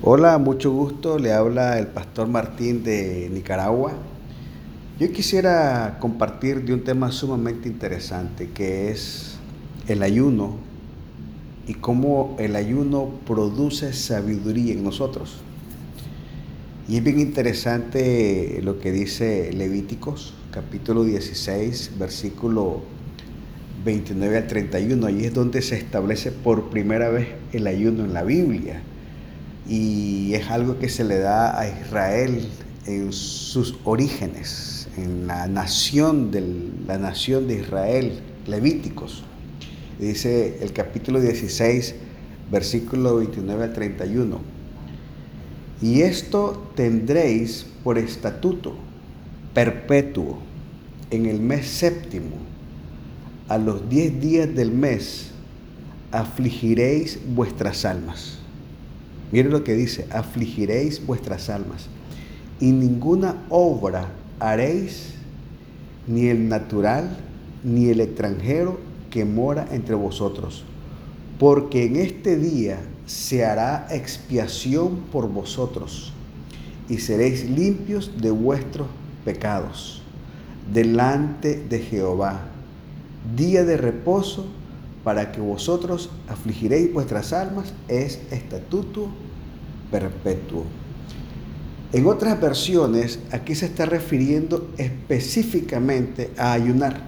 Hola, mucho gusto. Le habla el pastor Martín de Nicaragua. Yo quisiera compartir de un tema sumamente interesante que es el ayuno y cómo el ayuno produce sabiduría en nosotros. Y es bien interesante lo que dice Levíticos, capítulo 16, versículo 29 al 31. Allí es donde se establece por primera vez el ayuno en la Biblia. Y es algo que se le da a Israel en sus orígenes, en la nación de la nación de Israel, Levíticos. Dice el capítulo 16, versículo 29 al 31 y esto tendréis por estatuto perpetuo en el mes séptimo, a los diez días del mes, afligiréis vuestras almas. Miren lo que dice, afligiréis vuestras almas. Y ninguna obra haréis, ni el natural, ni el extranjero que mora entre vosotros. Porque en este día se hará expiación por vosotros y seréis limpios de vuestros pecados delante de Jehová. Día de reposo para que vosotros afligiréis vuestras almas es estatuto perpetuo. En otras versiones, aquí se está refiriendo específicamente a ayunar.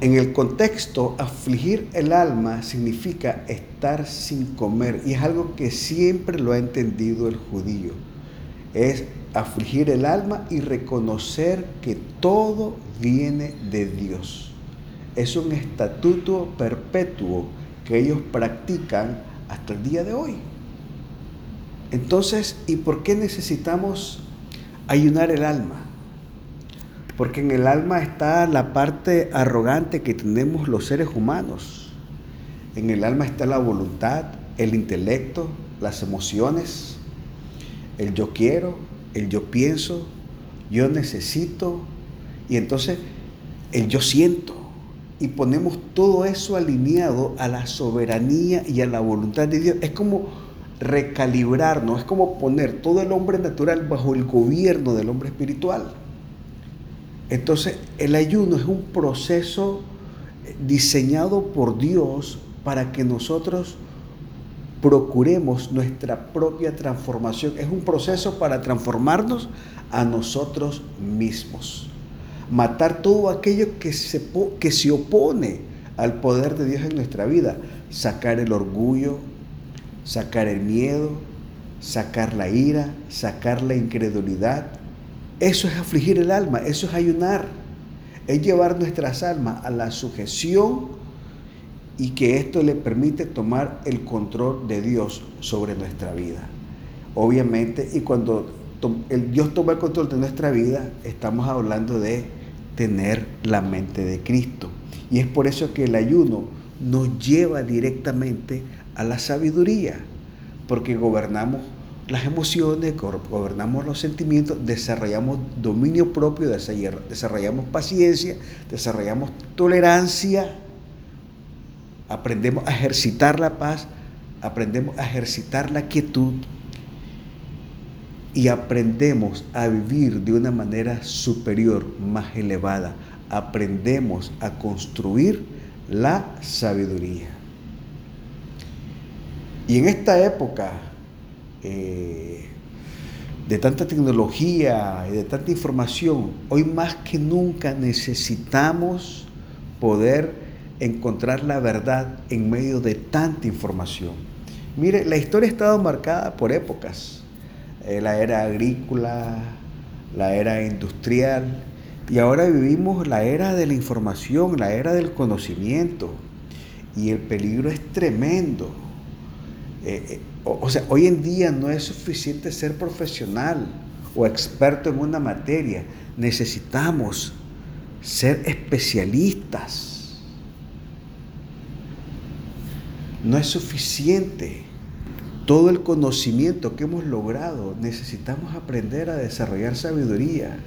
En el contexto, afligir el alma significa estar sin comer y es algo que siempre lo ha entendido el judío. Es afligir el alma y reconocer que todo viene de Dios. Es un estatuto perpetuo que ellos practican hasta el día de hoy. Entonces, ¿y por qué necesitamos ayunar el alma? Porque en el alma está la parte arrogante que tenemos los seres humanos. En el alma está la voluntad, el intelecto, las emociones, el yo quiero, el yo pienso, yo necesito, y entonces el yo siento. Y ponemos todo eso alineado a la soberanía y a la voluntad de Dios. Es como recalibrarnos, es como poner todo el hombre natural bajo el gobierno del hombre espiritual. Entonces, el ayuno es un proceso diseñado por Dios para que nosotros procuremos nuestra propia transformación. Es un proceso para transformarnos a nosotros mismos. Matar todo aquello que se, que se opone al poder de Dios en nuestra vida. Sacar el orgullo, sacar el miedo, sacar la ira, sacar la incredulidad, eso es afligir el alma, eso es ayunar, es llevar nuestras almas a la sujeción y que esto le permite tomar el control de Dios sobre nuestra vida. Obviamente, y cuando el Dios toma el control de nuestra vida, estamos hablando de tener la mente de Cristo. Y es por eso que el ayuno nos lleva directamente a la sabiduría, porque gobernamos las emociones, gobernamos los sentimientos, desarrollamos dominio propio, desarrollamos paciencia, desarrollamos tolerancia, aprendemos a ejercitar la paz, aprendemos a ejercitar la quietud y aprendemos a vivir de una manera superior, más elevada. Aprendemos a construir la sabiduría. Y en esta época eh, de tanta tecnología y de tanta información, hoy más que nunca necesitamos poder encontrar la verdad en medio de tanta información. Mire, la historia ha estado marcada por épocas, eh, la era agrícola, la era industrial, y ahora vivimos la era de la información, la era del conocimiento, y el peligro es tremendo. Eh, o, sea, hoy en día no es suficiente ser profesional o experto en una materia. Necesitamos ser especialistas. No es suficiente todo el conocimiento que hemos logrado. Necesitamos aprender a desarrollar sabiduría.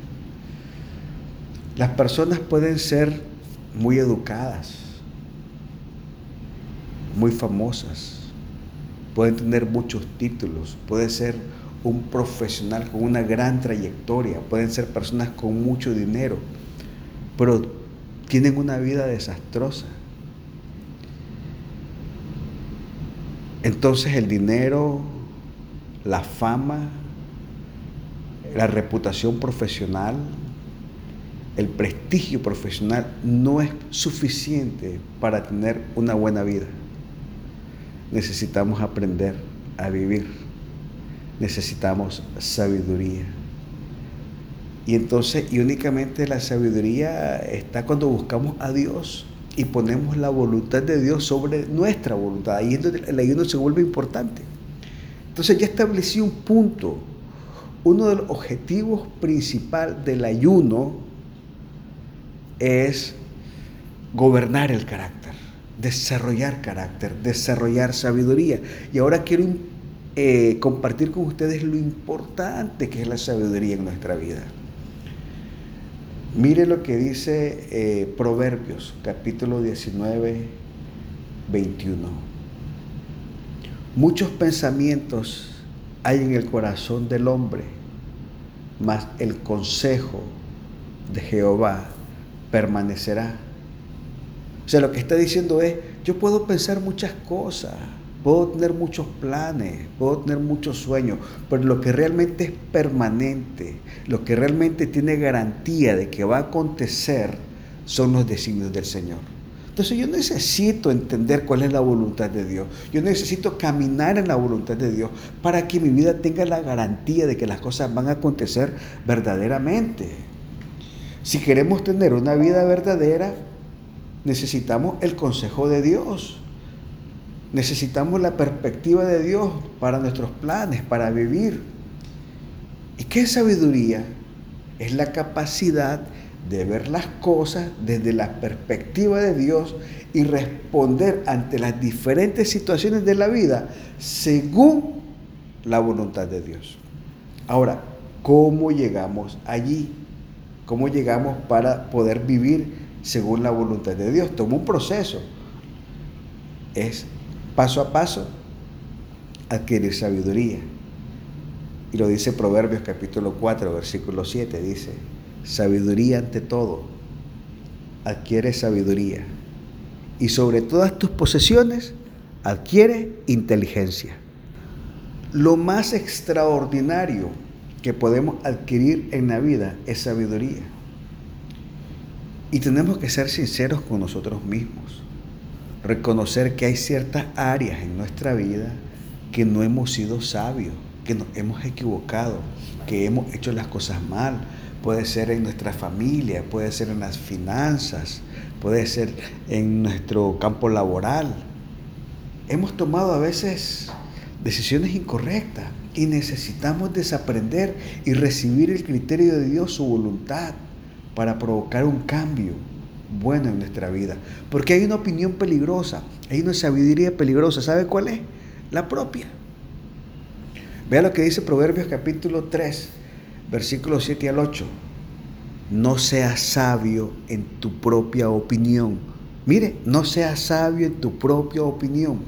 Las personas pueden ser muy educadas, muy famosas, pueden tener muchos títulos, puede ser un profesional con una gran trayectoria, pueden ser personas con mucho dinero, pero tienen una vida desastrosa. Entonces el dinero, la fama, la reputación profesional, el prestigio profesional no es suficiente para tener una buena vida. Necesitamos aprender a vivir. Necesitamos sabiduría. Y entonces, y únicamente la sabiduría está cuando buscamos a Dios y ponemos la voluntad de Dios sobre nuestra voluntad. Ahí es donde el ayuno se vuelve importante. Entonces ya establecí un punto. Uno de los objetivos principales del ayuno es gobernar el carácter, desarrollar carácter, desarrollar sabiduría. Y ahora quiero eh, compartir con ustedes lo importante que es la sabiduría en nuestra vida. Mire lo que dice eh, Proverbios, capítulo 19, 21. Muchos pensamientos hay en el corazón del hombre, mas el consejo de Jehová permanecerá. O sea, lo que está diciendo es, yo puedo pensar muchas cosas, puedo tener muchos planes, puedo tener muchos sueños, pero lo que realmente es permanente, lo que realmente tiene garantía de que va a acontecer, son los designios del Señor. Entonces yo necesito entender cuál es la voluntad de Dios. Yo necesito caminar en la voluntad de Dios para que mi vida tenga la garantía de que las cosas van a acontecer verdaderamente. Si queremos tener una vida verdadera, necesitamos el consejo de Dios. Necesitamos la perspectiva de Dios para nuestros planes, para vivir. ¿Y qué sabiduría? Es la capacidad de ver las cosas desde la perspectiva de Dios y responder ante las diferentes situaciones de la vida según la voluntad de Dios. Ahora, ¿cómo llegamos allí? cómo llegamos para poder vivir según la voluntad de Dios. Toma un proceso. Es paso a paso adquirir sabiduría. Y lo dice Proverbios capítulo 4, versículo 7, dice, sabiduría ante todo, adquiere sabiduría. Y sobre todas tus posesiones, adquiere inteligencia. Lo más extraordinario que podemos adquirir en la vida es sabiduría. Y tenemos que ser sinceros con nosotros mismos. Reconocer que hay ciertas áreas en nuestra vida que no hemos sido sabios, que nos hemos equivocado, que hemos hecho las cosas mal. Puede ser en nuestra familia, puede ser en las finanzas, puede ser en nuestro campo laboral. Hemos tomado a veces decisiones incorrectas y necesitamos desaprender y recibir el criterio de Dios, su voluntad, para provocar un cambio bueno en nuestra vida. Porque hay una opinión peligrosa, hay una sabiduría peligrosa. ¿Sabe cuál es? La propia. Vea lo que dice Proverbios capítulo 3, versículos 7 al 8. No seas sabio en tu propia opinión. Mire, no seas sabio en tu propia opinión.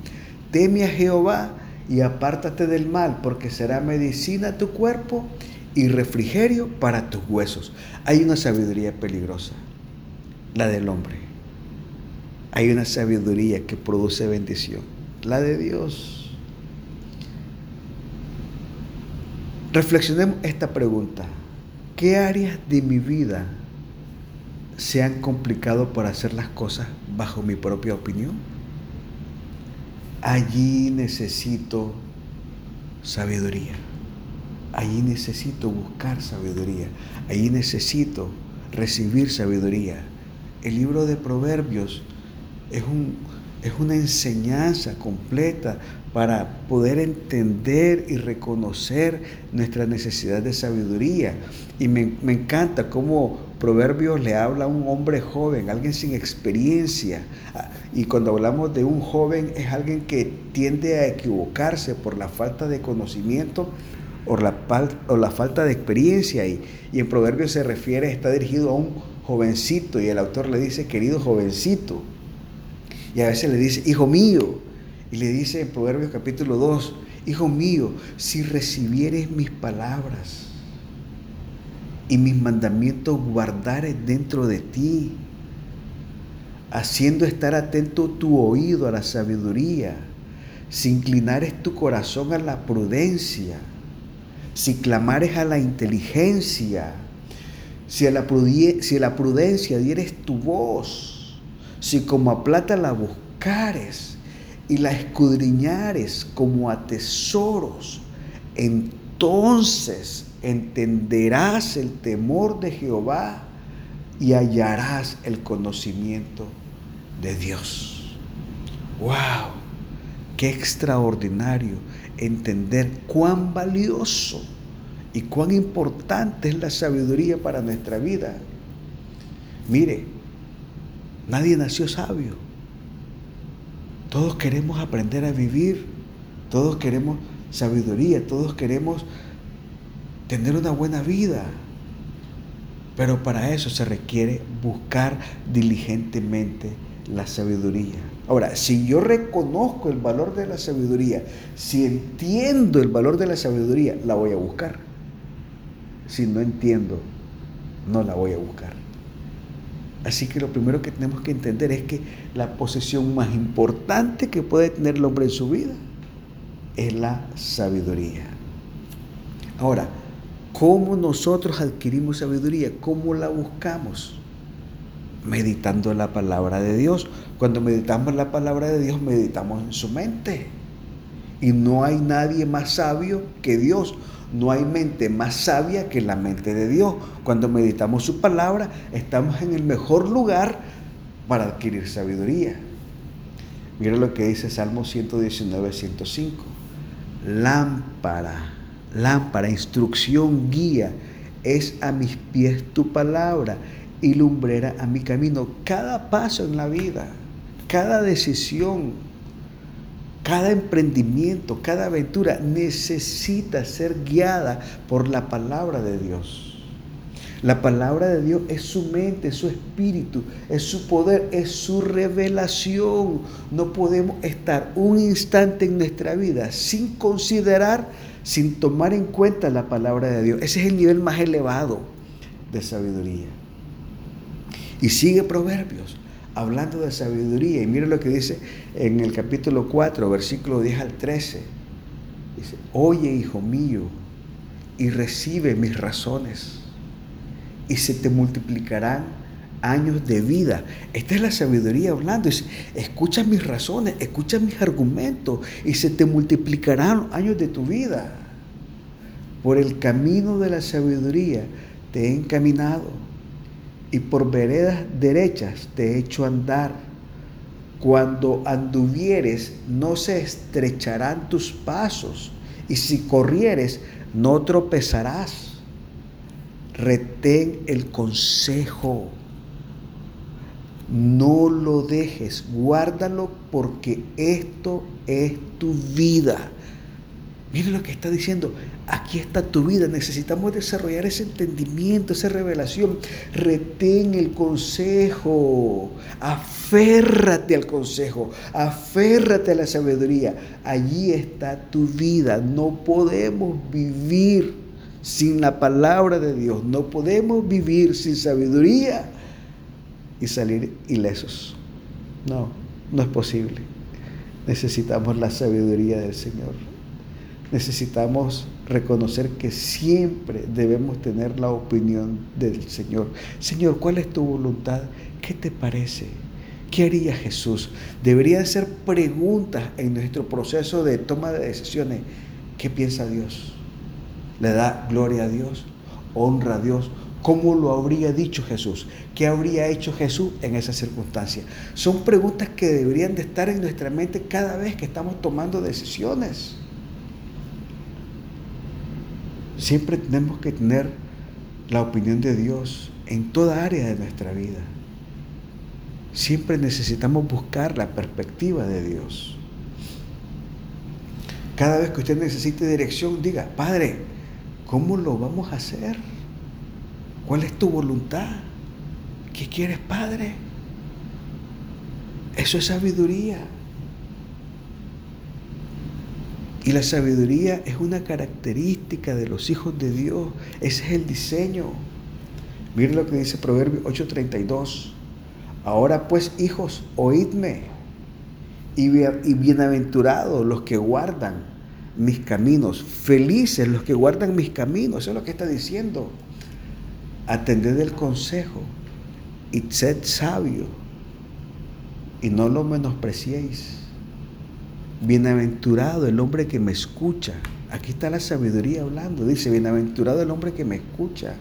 Teme a Jehová y apártate del mal, porque será medicina tu cuerpo y refrigerio para tus huesos. Hay una sabiduría peligrosa, la del hombre. Hay una sabiduría que produce bendición, la de Dios. Reflexionemos esta pregunta. ¿Qué áreas de mi vida se han complicado por hacer las cosas bajo mi propia opinión? Allí necesito sabiduría. Allí necesito buscar sabiduría. Allí necesito recibir sabiduría. El libro de Proverbios es, un, es una enseñanza completa para poder entender y reconocer nuestra necesidad de sabiduría. Y me, me encanta cómo Proverbios le habla a un hombre joven, alguien sin experiencia. Y cuando hablamos de un joven es alguien que tiende a equivocarse por la falta de conocimiento o la, o la falta de experiencia. Y, y en Proverbios se refiere, está dirigido a un jovencito y el autor le dice, querido jovencito. Y a veces le dice, hijo mío. Y le dice en Proverbios capítulo 2, Hijo mío, si recibieres mis palabras y mis mandamientos guardares dentro de ti, haciendo estar atento tu oído a la sabiduría, si inclinares tu corazón a la prudencia, si clamares a la inteligencia, si a la, prudencia, dieres tu voz, si como a plata la buscares y la escudriñares como a tesoros, entonces entenderás el temor de Jehová y hallarás el conocimiento de Dios. ¡Wow! Qué extraordinario entender cuán valioso y cuán importante es la sabiduría para nuestra vida. Mire, nadie nació sabio. Todos queremos aprender a vivir, todos queremos sabiduría, todos queremos tener una buena vida. Pero para eso se requiere buscar diligentemente la sabiduría. Ahora, si yo reconozco el valor de la sabiduría, si entiendo el valor de la sabiduría, la voy a buscar. Si no entiendo, no la voy a buscar. Así que lo primero que tenemos que entender es que la posesión más importante que puede tener el hombre en su vida es la sabiduría. Ahora, ¿Cómo nosotros adquirimos sabiduría? ¿Cómo la buscamos? Meditando la palabra de Dios. Cuando meditamos la palabra de Dios, meditamos en su mente. Y no hay nadie más sabio que Dios. No hay mente más sabia que la mente de Dios. Cuando meditamos su palabra, estamos en el mejor lugar para adquirir sabiduría. Mira lo que dice Salmo 119, 105. Lámpara lámpara, instrucción, guía, es a mis pies tu palabra y lumbrera a mi camino. Cada paso en la vida, cada decisión, cada emprendimiento, cada aventura necesita ser guiada por la palabra de Dios. La palabra de Dios es su mente, es su espíritu, es su poder, es su revelación. No podemos estar un instante en nuestra vida sin considerar sin tomar en cuenta la palabra de Dios. Ese es el nivel más elevado de sabiduría. Y sigue Proverbios hablando de sabiduría. Y mire lo que dice en el capítulo 4, versículo 10 al 13. Dice, oye hijo mío, y recibe mis razones, y se te multiplicarán años de vida. Esta es la sabiduría hablando. escucha mis razones, escucha mis argumentos y se te multiplicarán años de tu vida. Por el camino de la sabiduría te he encaminado y por veredas derechas te he hecho andar. Cuando anduvieres no se estrecharán tus pasos y si corrieres no tropezarás. Retén el consejo no lo dejes, guárdalo porque esto es tu vida. Mire lo que está diciendo, aquí está tu vida, necesitamos desarrollar ese entendimiento, esa revelación. Retén el consejo, aférrate al consejo, aférrate a la sabiduría. Allí está tu vida, no podemos vivir sin la palabra de Dios, no podemos vivir sin sabiduría y salir ilesos. No, no es posible. Necesitamos la sabiduría del Señor. Necesitamos reconocer que siempre debemos tener la opinión del Señor. Señor, ¿cuál es tu voluntad? ¿Qué te parece? ¿Qué haría Jesús? Deberían ser preguntas en nuestro proceso de toma de decisiones. ¿Qué piensa Dios? ¿Le da gloria a Dios? ¿Honra a Dios? ¿Cómo lo habría dicho Jesús? ¿Qué habría hecho Jesús en esa circunstancia? Son preguntas que deberían de estar en nuestra mente cada vez que estamos tomando decisiones. Siempre tenemos que tener la opinión de Dios en toda área de nuestra vida. Siempre necesitamos buscar la perspectiva de Dios. Cada vez que usted necesite dirección, diga, Padre, ¿cómo lo vamos a hacer? ¿Cuál es tu voluntad? ¿Qué quieres, Padre? Eso es sabiduría. Y la sabiduría es una característica de los hijos de Dios. Ese es el diseño. Miren lo que dice Proverbio 8:32. Ahora pues, hijos, oídme. Y, bienaventurados los que guardan mis caminos. Felices los que guardan mis caminos. Eso es lo que está diciendo. Atended el consejo y sed sabio. Y no lo menospreciéis Bienaventurado el hombre que me escucha. Aquí está la sabiduría hablando. Dice, bienaventurado el hombre que me escucha,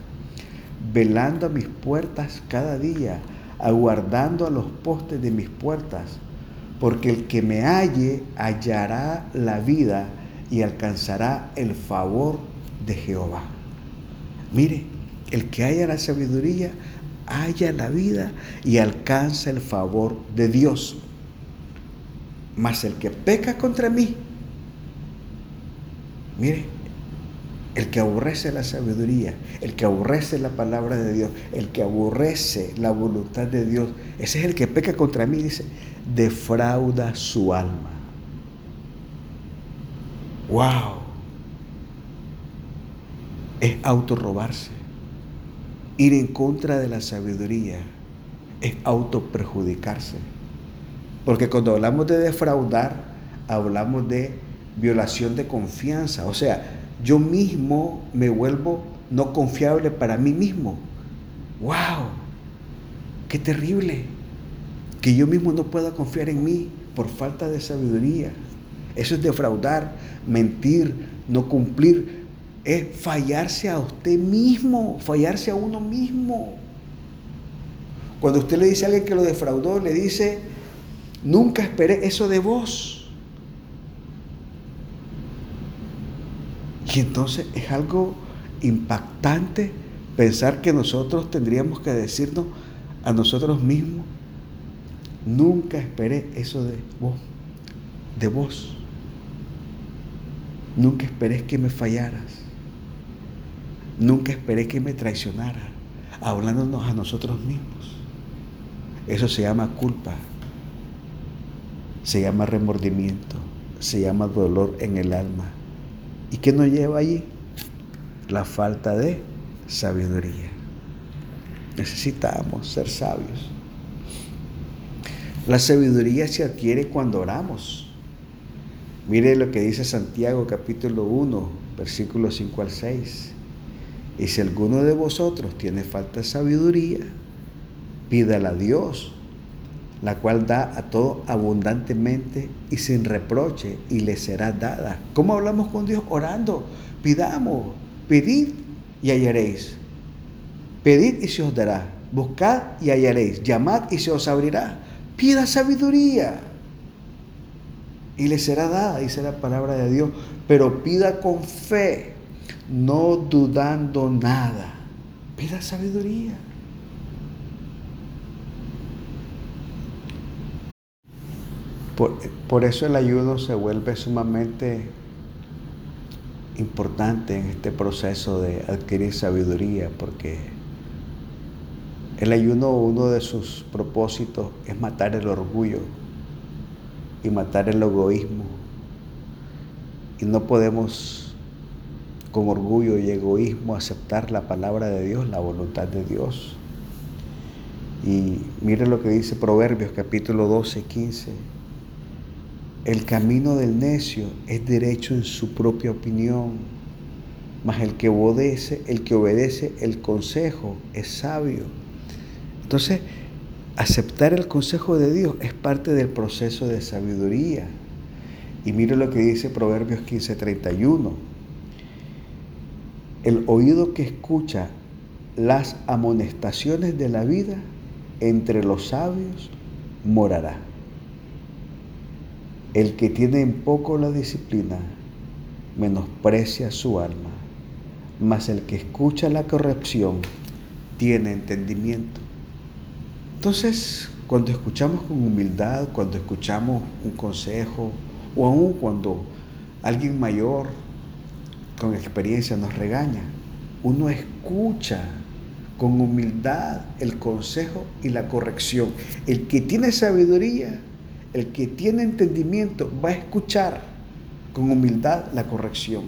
velando a mis puertas cada día, aguardando a los postes de mis puertas, porque el que me halle hallará la vida y alcanzará el favor de Jehová. Mire, el que haya la sabiduría, haya la vida y alcanza el favor de Dios. Mas el que peca contra mí, mire, el que aborrece la sabiduría, el que aborrece la palabra de Dios, el que aborrece la voluntad de Dios, ese es el que peca contra mí, dice, defrauda su alma. ¡Wow! Es autorrobarse. Ir en contra de la sabiduría es autoperjudicarse. Porque cuando hablamos de defraudar, hablamos de violación de confianza. O sea, yo mismo me vuelvo no confiable para mí mismo. ¡Wow! ¡Qué terrible! Que yo mismo no pueda confiar en mí por falta de sabiduría. Eso es defraudar, mentir, no cumplir. Es fallarse a usted mismo, fallarse a uno mismo. Cuando usted le dice a alguien que lo defraudó, le dice, Nunca esperé eso de vos. Y entonces es algo impactante pensar que nosotros tendríamos que decirnos a nosotros mismos, nunca esperé eso de vos, de vos. Nunca esperé que me fallaras. Nunca esperé que me traicionara, hablándonos a nosotros mismos. Eso se llama culpa se llama remordimiento, se llama dolor en el alma. ¿Y qué nos lleva allí? La falta de sabiduría. Necesitamos ser sabios. La sabiduría se adquiere cuando oramos. Mire lo que dice Santiago capítulo 1, versículos 5 al 6. Y si alguno de vosotros tiene falta de sabiduría, pídala a Dios la cual da a todo abundantemente y sin reproche y le será dada. ¿Cómo hablamos con Dios? Orando. Pidamos, pedid y hallaréis. Pedid y se os dará. Buscad y hallaréis. Llamad y se os abrirá. Pida sabiduría y le será dada, dice la palabra de Dios. Pero pida con fe, no dudando nada. Pida sabiduría. Por, eso el ayuno se vuelve sumamente importante en este proceso de adquirir sabiduría, porque el ayuno, uno de sus propósitos es matar el orgullo y matar el egoísmo. Y no podemos con orgullo y egoísmo aceptar la palabra de Dios, la voluntad de Dios. Y mire lo que dice Proverbios capítulo 12, 15 el camino del necio es derecho en su propia opinión, mas el que obedece, el que obedece el consejo es sabio. Entonces, aceptar el consejo de Dios es parte del proceso de sabiduría. Y mire lo que dice Proverbios 15:31. El oído que escucha las amonestaciones de la vida entre los sabios morará. El que tiene en poco la disciplina menosprecia su alma, mas el que escucha la corrección tiene entendimiento. Entonces, cuando escuchamos con humildad, cuando escuchamos un consejo, o aún cuando alguien mayor con experiencia nos regaña, uno escucha con humildad el consejo y la corrección. El que tiene sabiduría el que tiene entendimiento va a escuchar con humildad la corrección.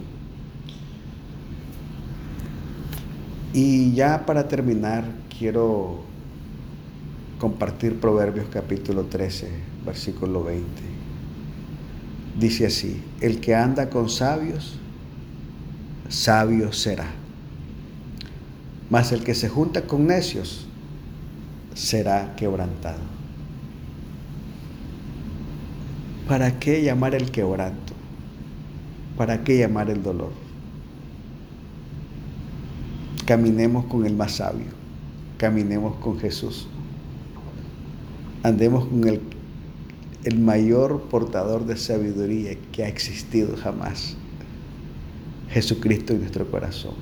Y ya para terminar, quiero compartir Proverbios capítulo 13, versículo 20. Dice así, el que anda con sabios, sabio será. Mas el que se junta con necios, será quebrantado. ¿Para qué llamar el quebranto? ¿Para qué llamar el dolor? Caminemos con el más sabio, caminemos con Jesús, andemos con el, el mayor portador de sabiduría que ha existido jamás, Jesucristo en nuestro corazón.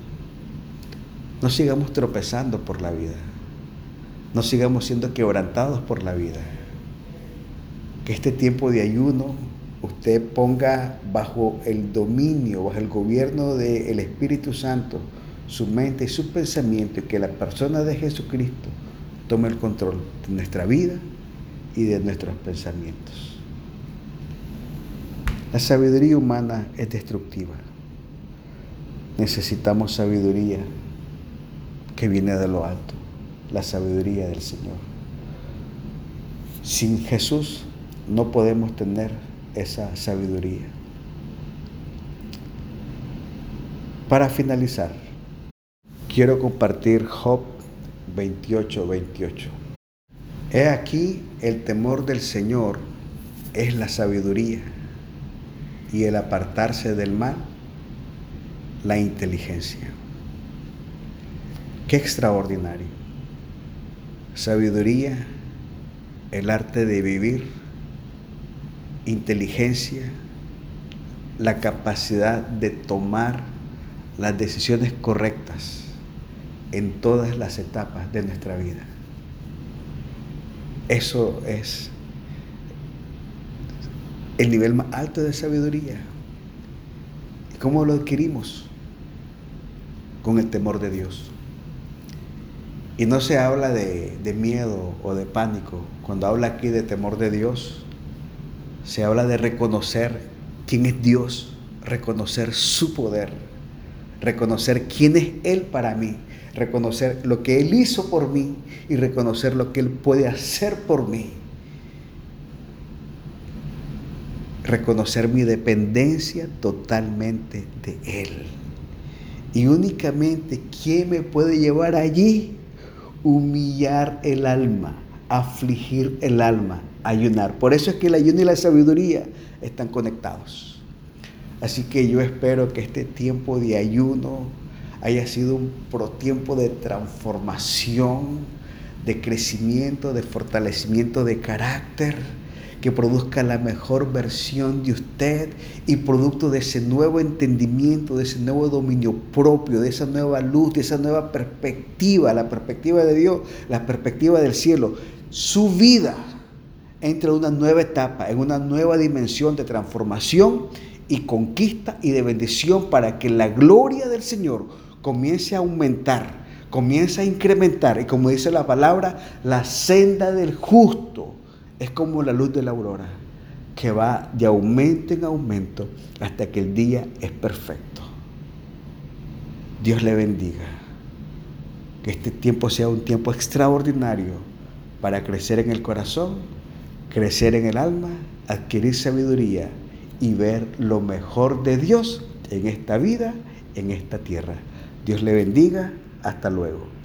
No sigamos tropezando por la vida, no sigamos siendo quebrantados por la vida. Este tiempo de ayuno usted ponga bajo el dominio, bajo el gobierno del Espíritu Santo, su mente y su pensamiento y que la persona de Jesucristo tome el control de nuestra vida y de nuestros pensamientos. La sabiduría humana es destructiva. Necesitamos sabiduría que viene de lo alto, la sabiduría del Señor. Sin Jesús no podemos tener esa sabiduría. Para finalizar, quiero compartir Job 28, 28. He aquí el temor del Señor es la sabiduría y el apartarse del mal la inteligencia. Qué extraordinario. Sabiduría, el arte de vivir, inteligencia, la capacidad de tomar las decisiones correctas en todas las etapas de nuestra vida. Eso es el nivel más alto de sabiduría. ¿Y cómo lo adquirimos? Con el temor de Dios. Y no se habla de, de, miedo o de pánico. Cuando habla aquí de temor de Dios, se habla de reconocer quién es Dios, reconocer su poder, reconocer quién es Él para mí, reconocer lo que Él hizo por mí y reconocer lo que Él puede hacer por mí. Reconocer mi dependencia totalmente de Él. Y únicamente, ¿quién me puede llevar allí? Humillar el alma, afligir el alma, ayunar. Por eso es que el ayuno y la sabiduría están conectados. Así que yo espero que este tiempo de ayuno haya sido un tiempo de transformación, de crecimiento, de fortalecimiento de carácter, que produzca la mejor versión de usted y producto de ese nuevo entendimiento, de ese nuevo dominio propio, de esa nueva luz, de esa nueva perspectiva, la perspectiva de Dios, la perspectiva del cielo. Su vida entra en una nueva etapa, en una nueva dimensión de transformación y conquista y de bendición para que la gloria del Señor comience a aumentar, comience a incrementar. Y como dice la palabra, la senda del justo es como la luz de la aurora, que va de aumento en aumento hasta que el día es perfecto. Dios le bendiga. Que este tiempo sea un tiempo extraordinario para crecer en el corazón crecer en el alma, adquirir sabiduría y ver lo mejor de Dios en esta vida, en esta tierra. Dios le bendiga. Hasta luego.